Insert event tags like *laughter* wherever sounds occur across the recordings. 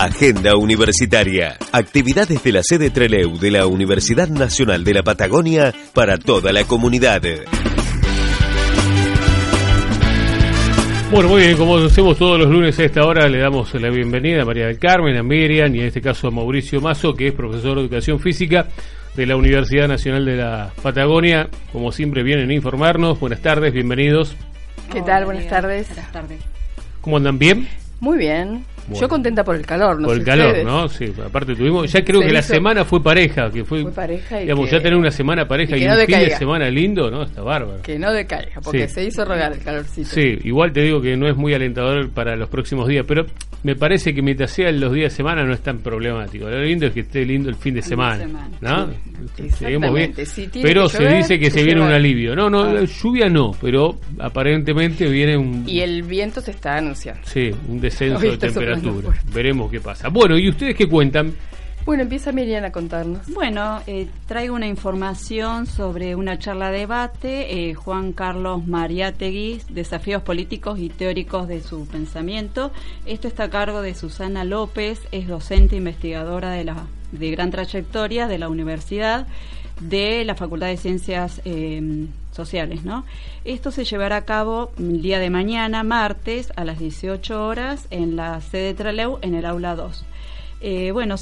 Agenda Universitaria. Actividades de la sede Treleu de la Universidad Nacional de la Patagonia para toda la comunidad. Bueno, muy bien, como hacemos todos los lunes a esta hora, le damos la bienvenida a María del Carmen, a Miriam y en este caso a Mauricio Mazo, que es profesor de Educación Física de la Universidad Nacional de la Patagonia. Como siempre vienen a informarnos. Buenas tardes, bienvenidos. ¿Qué tal? Buenas tardes. Buenas tardes. ¿Cómo andan? ¿Bien? Muy bien. Yo contenta por el calor, ¿no? Por el calor, ¿no? Sí, aparte tuvimos, ya creo que la semana fue pareja, que fue, fue pareja y digamos, ya tener una semana pareja y, un fin de semana lindo, ¿no? Está bárbaro. Que no decaiga, porque se hizo rogar el calorcito. Sí, igual te digo que no es muy alentador para los próximos días, pero me parece que mientras sean los días de semana no es tan problemático. Lo lindo es que esté lindo el fin de semana, ¿no? Seguimos bien. pero se dice que, se viene un alivio. No, no, ah. lluvia no, pero aparentemente viene un... Y el viento se está anunciando. Sí, un descenso de temperatura. Veremos qué pasa. Bueno, ¿y ustedes qué cuentan? Bueno, empieza Miriam a contarnos. Bueno, eh, traigo una información sobre una charla debate. Eh, Juan Carlos Mariátegui, Desafíos Políticos y Teóricos de su Pensamiento. Esto está a cargo de Susana López, es docente investigadora de, la, de gran trayectoria de la universidad de la Facultad de Ciencias eh, Sociales. ¿no? Esto se llevará a cabo el día de mañana, martes, a las 18 horas, en la sede Traleu, en el aula 2. Eh, bueno,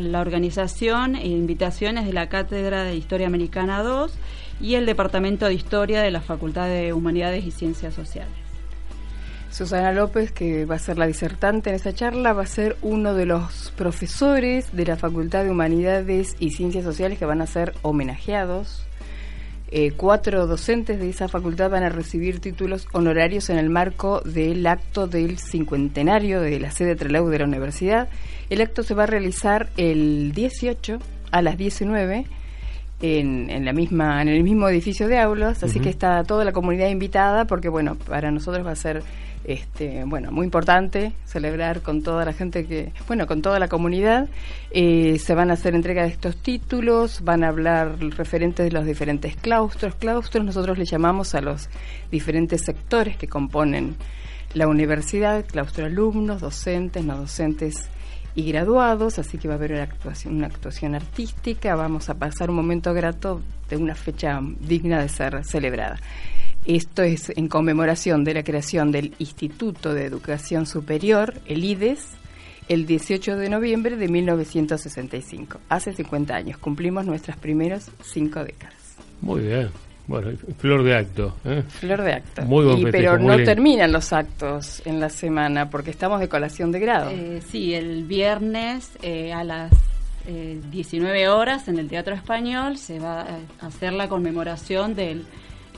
la organización e invitaciones de la Cátedra de Historia Americana 2 y el Departamento de Historia de la Facultad de Humanidades y Ciencias Sociales. Susana López, que va a ser la disertante en esa charla, va a ser uno de los profesores de la Facultad de Humanidades y Ciencias Sociales que van a ser homenajeados. Eh, cuatro docentes de esa facultad van a recibir títulos honorarios en el marco del acto del cincuentenario de la sede Trelew de la universidad. El acto se va a realizar el 18 a las 19 en, en, la misma, en el mismo edificio de aulas, así que está toda la comunidad invitada porque, bueno, para nosotros va a ser este, bueno, muy importante celebrar con toda la gente que, bueno, con toda la comunidad. Eh, se van a hacer entrega de estos títulos, van a hablar referentes de los diferentes claustros. Claustros nosotros le llamamos a los diferentes sectores que componen la universidad, claustro alumnos, docentes, no docentes y graduados, así que va a haber una actuación, una actuación artística, vamos a pasar un momento grato de una fecha digna de ser celebrada. Esto es en conmemoración de la creación del Instituto de Educación Superior, el IDES, el 18 de noviembre de 1965. Hace 50 años cumplimos nuestras primeras cinco décadas. Muy bien. Bueno, flor de acto. ¿eh? Flor de acto. Muy buen Pero no terminan los actos en la semana porque estamos de colación de grado. Eh, sí, el viernes eh, a las 19 horas en el Teatro Español se va a hacer la conmemoración del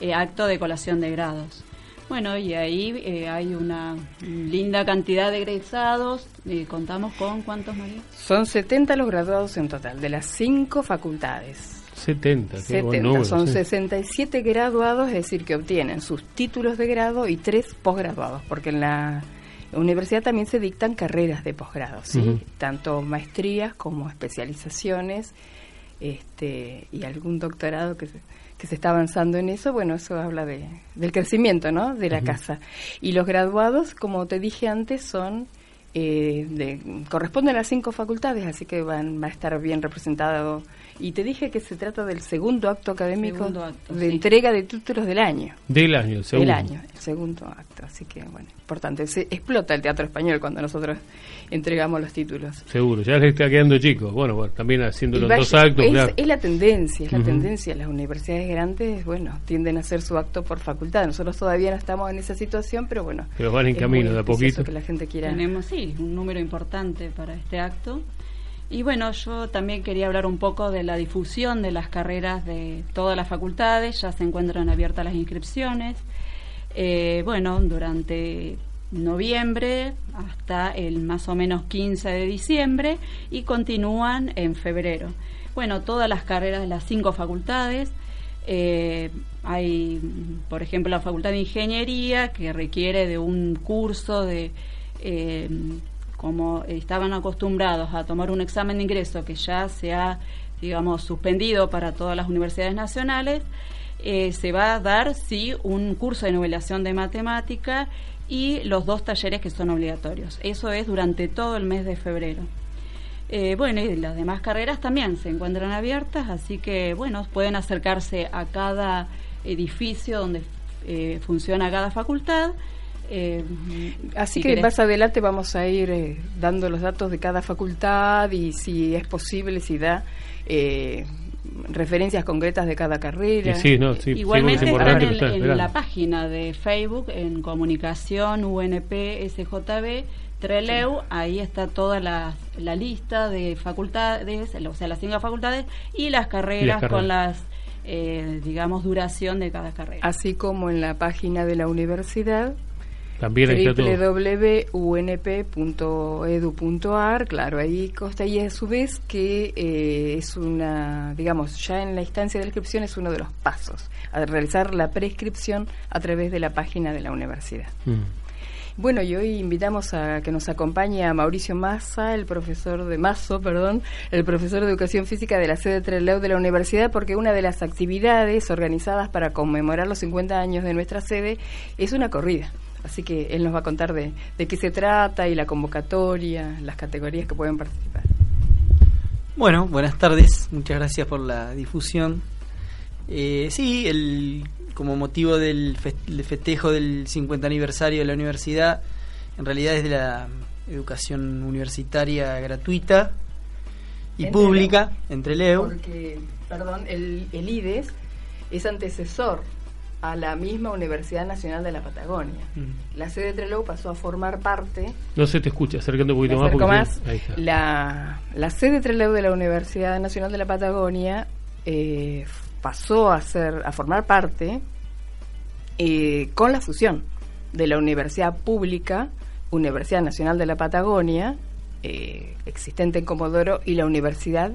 eh, acto de colación de grados. Bueno, y ahí eh, hay una linda cantidad de egresados. Eh, ¿Contamos con cuántos, María? Son 70 los graduados en total, de las cinco facultades. 70, qué 70. son 67 graduados, es decir, que obtienen sus títulos de grado y tres posgraduados, porque en la universidad también se dictan carreras de posgrado, ¿sí? tanto maestrías como especializaciones este, y algún doctorado que se que se está avanzando en eso, bueno, eso habla de, del crecimiento, ¿no? De la casa. Y los graduados, como te dije antes, son eh, de, corresponden a cinco facultades, así que van, va a estar bien representado y te dije que se trata del segundo acto académico de entrega de títulos del año. Del año, segundo. Del año, el segundo acto. Así que, bueno, importante. Se explota el teatro español cuando nosotros entregamos los títulos. Seguro, ya les está quedando chicos. Bueno, bueno también haciendo los dos actos. Es, es la tendencia, es la tendencia. Las universidades grandes, bueno, tienden a hacer su acto por facultad. Nosotros todavía no estamos en esa situación, pero bueno. Pero van en camino de a poquito. Que la gente quiera. Tenemos, sí, un número importante para este acto. Y bueno, yo también quería hablar un poco de la difusión de las carreras de todas las facultades, ya se encuentran abiertas las inscripciones. Eh, bueno, durante noviembre hasta el más o menos 15 de diciembre y continúan en febrero. Bueno, todas las carreras de las cinco facultades. Eh, hay, por ejemplo, la Facultad de Ingeniería que requiere de un curso de eh, como estaban acostumbrados a tomar un examen de ingreso que ya se ha, digamos, suspendido para todas las universidades nacionales, eh, se va a dar, sí, un curso de nivelación de matemática y los dos talleres que son obligatorios. Eso es durante todo el mes de febrero. Eh, bueno, y las demás carreras también se encuentran abiertas, así que, bueno, pueden acercarse a cada edificio donde funciona cada facultad. Eh, así que más adelante vamos a ir dando los datos de cada facultad y si es posible, si da referencias concretas de cada carrera. Igualmente están en, la página de Facebook, en Comunicación, UNP, SJB, Treleu, ahí está toda la, lista de facultades, o sea, las cinco facultades y las carreras, con las, eh, digamos, duración de cada carrera. Así como en la página de la universidad, también www.unp.edu.ar, claro, ahí consta y a su vez que eh, es una, digamos, ya en la instancia de inscripción es uno de los pasos, a realizar la prescripción a través de la página de la universidad. Mm. Bueno, y hoy invitamos a que nos acompañe a Mauricio Massa, el profesor de Mazo, perdón, el profesor de Educación Física de la sede Trelew de la universidad, porque una de las actividades organizadas para conmemorar los 50 años de nuestra sede es una corrida. Así que él nos va a contar de, qué se trata y la convocatoria, las categorías que pueden participar. Bueno, buenas tardes, muchas gracias por la difusión. Eh, sí, el, como motivo del festejo del 50 aniversario de la universidad, en realidad es de la educación universitaria gratuita y pública, entre Leo. Porque, perdón, el, el IDES es antecesor a la misma Universidad Nacional de la Patagonia. Mm. La sede de Trelew pasó a formar parte. No se te escucha, acercando un poquito más. La, la sede de Trelew de la Universidad Nacional de la Patagonia eh, pasó a ser a formar parte eh, con la fusión de la Universidad Pública, Universidad Nacional de la Patagonia, eh, existente en Comodoro, y la Universidad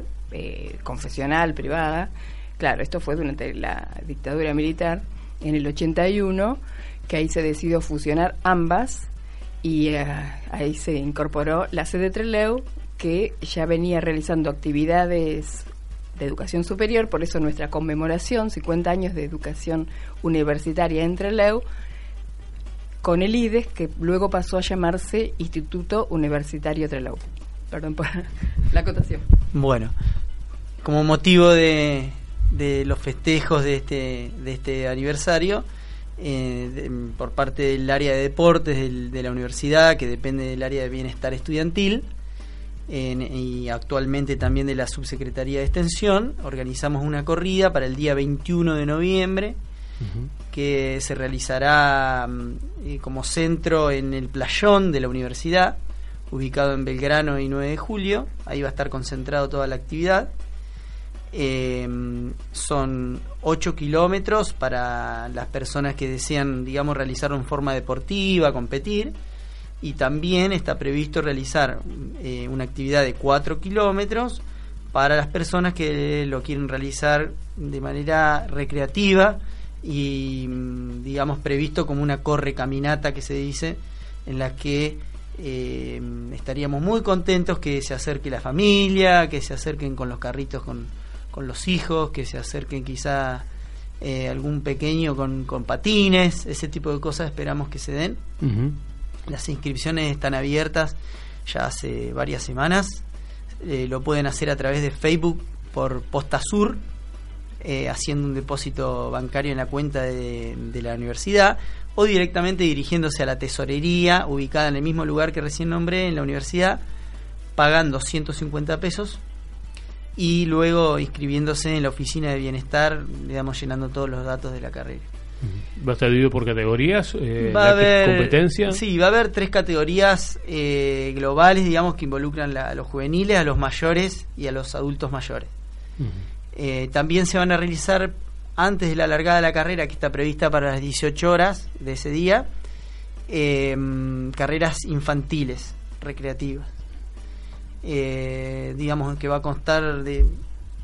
confesional privada. Claro, esto fue durante la dictadura militar en el 81, que ahí se decidió fusionar ambas y eh, ahí se incorporó la sede Treleu, que ya venía realizando actividades de educación superior, por eso nuestra conmemoración, 50 años de educación universitaria en Trelew, con el IDES, que luego pasó a llamarse Instituto Universitario Trelew. Perdón por *laughs* la acotación. Bueno, como motivo de, de los festejos de este, de este aniversario eh, por parte del área de deportes de la universidad, que depende del área de bienestar estudiantil, y actualmente también de la Subsecretaría de Extensión. Organizamos una corrida para el día 21 de noviembre, que se realizará mm, eh, como centro en el playón de la universidad, ubicado en Belgrano y 9 de julio. Ahí va a estar concentrado toda la actividad. Eh, son 8 kilómetros para las personas que desean, digamos, realizarlo en forma deportiva, competir. Y también está previsto realizar eh, una actividad de 4 kilómetros para las personas que lo quieren realizar de manera recreativa y, mm, digamos, previsto como una corre caminata que se dice, en la que eh, estaríamos muy contentos que se acerque la familia, que se acerquen con los carritos con con los hijos, que se acerquen quizá eh, algún pequeño con, con, patines, ese tipo de cosas esperamos que se den. Las inscripciones están abiertas ya hace varias semanas. Eh, lo pueden hacer a través de Facebook por Posta Sur, eh, haciendo un depósito bancario en la cuenta de, de, la universidad, o directamente dirigiéndose a la tesorería, ubicada en el mismo lugar que recién nombré, en la universidad, pagando 150 pesos y luego inscribiéndose en la oficina de bienestar, digamos, llenando todos los datos de la carrera. ¿Va a estar dividido por categorías? Eh, va a haber competencia. Sí, va a haber tres categorías eh, globales, digamos, que involucran a los juveniles, a los mayores y a los adultos mayores. Eh, también se van a realizar antes de la largada de la carrera, que está prevista para las 18 horas de ese día, carreras infantiles, recreativas eh, digamos que va a constar de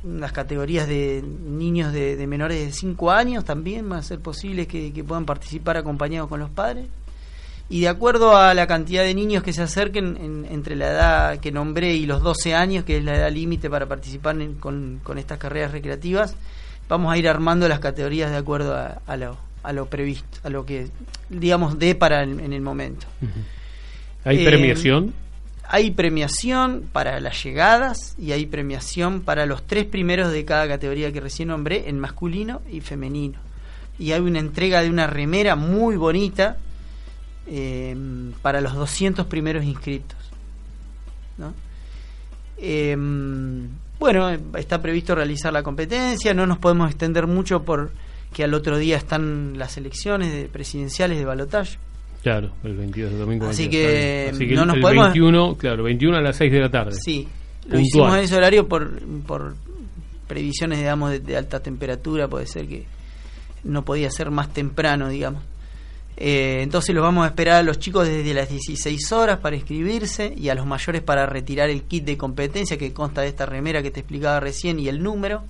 las categorías de niños de, menores de 5 años también, va a ser posible que, puedan participar acompañados con los padres. Y de acuerdo a la cantidad de niños que se acerquen entre la edad que nombré y los 12 años, que es la edad límite para participar con, estas carreras recreativas, vamos a ir armando las categorías de acuerdo a, a lo previsto, a lo que, digamos, dé para el- en el momento. ¿Hay Eh, premiación? Hay premiación para las llegadas y hay premiación para los tres primeros de cada categoría que recién nombré, en masculino y femenino. Y hay una entrega de una remera muy bonita eh, para los 200 primeros inscriptos. ¿no? Eh, bueno, está previsto realizar la competencia, no nos podemos extender mucho porque al otro día están las elecciones de presidenciales de balotaje. Claro, el 22 de domingo. Así 22, que. Así no el, nos el podemos- 21, claro, 21 a las 6 de la tarde. Sí, lo Puntual. hicimos en ese horario por, por previsiones, digamos, de, de alta temperatura, puede ser que no podía ser más temprano, digamos. Eh, entonces los vamos a esperar a los chicos desde las 16 horas para inscribirse y a los mayores para retirar el kit de competencia que consta de esta remera que te explicaba recién y el número.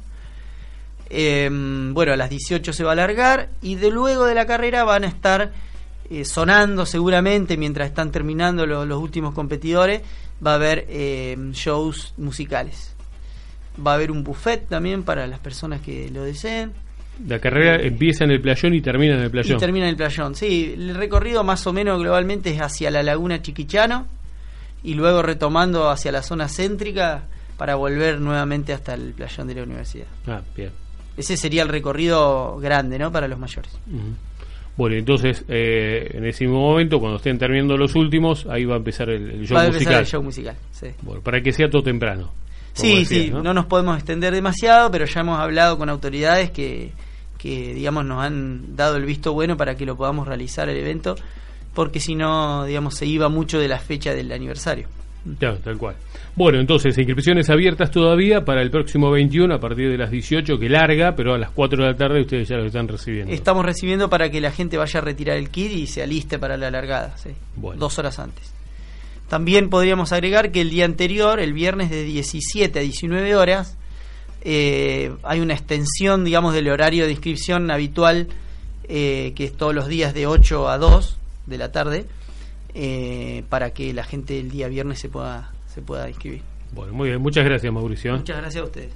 Eh, bueno, a las 18 se va a alargar y de luego de la carrera van a estar eh, sonando seguramente mientras están terminando lo- los últimos competidores. Va a haber eh, shows musicales. Va a haber un buffet también para las personas que lo deseen. La carrera empieza en el playón y termina en el Y playón. termina en el playón. Sí, el recorrido más o menos globalmente es hacia la laguna Chiquichano y luego retomando hacia la zona céntrica para volver nuevamente hasta el playón de la universidad. Ah, bien. Ese sería el recorrido grande, ¿no? Para los mayores. Bueno, entonces, eh, en ese mismo momento, cuando estén terminando los últimos, ahí va a empezar el, el show Va a empezar musical. el show musical. Sí. Bueno, para que sea todo temprano. Sí, decías, sí, ¿no? nos podemos extender demasiado, pero ya hemos hablado con autoridades que, que, digamos, nos han dado el visto bueno para que lo podamos realizar el evento, porque si no, digamos, se iba mucho de la fecha del aniversario. Claro, tal cual. Bueno, entonces, inscripciones abiertas todavía para el próximo 21 a partir de las 18, que larga, pero a las 4 de la tarde ustedes ya lo están recibiendo. Estamos recibiendo para que la gente vaya a retirar el kit y se aliste para la largada, sí, Bueno. dos horas antes. También podríamos agregar que el día anterior, el viernes de 17 a 19 horas, eh, hay una extensión, digamos, del horario de inscripción habitual, eh, que es todos los días de 8 a 2 de la tarde, eh, para que la gente el día viernes se pueda, se pueda inscribir. Bueno, muy bien. Muchas gracias, Mauricio. Muchas gracias a ustedes.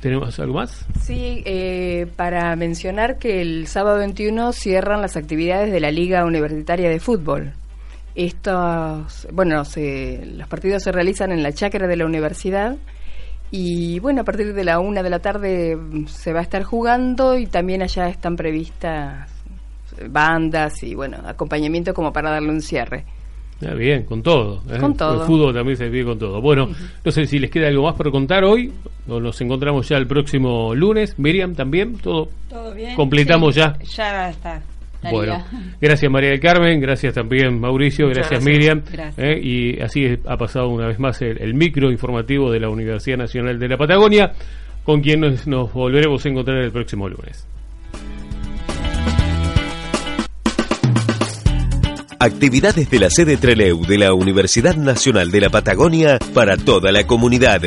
¿Tenemos algo más? Sí, eh, para mencionar que el sábado 21 cierran las actividades de la Liga Universitaria de Fútbol. Estos, bueno, se- los partidos se realizan en la chacra de la universidad y bueno, a partir de la una de la tarde mm, se va a estar jugando y también allá están previstas bandas y bueno, acompañamiento como para darle un cierre. Ah, bien, con todo. ¿eh? Con todo. El fútbol también se vive con todo. Bueno, no sé si les queda algo más por contar hoy o nos encontramos ya el próximo lunes. Miriam, también, todo. ¿Todo bien? Completamos Sí, ya. Ya está. Bueno, gracias María del Carmen, gracias también Mauricio, Muchas gracias, gracias. Miriam. Gracias. ¿eh? y así es- ha pasado una vez más el, el micro informativo de la Universidad Nacional de la Patagonia, con quien nos, nos volveremos a encontrar el próximo lunes. Actividades de la sede Treleu de la Universidad Nacional de la Patagonia para toda la comunidad.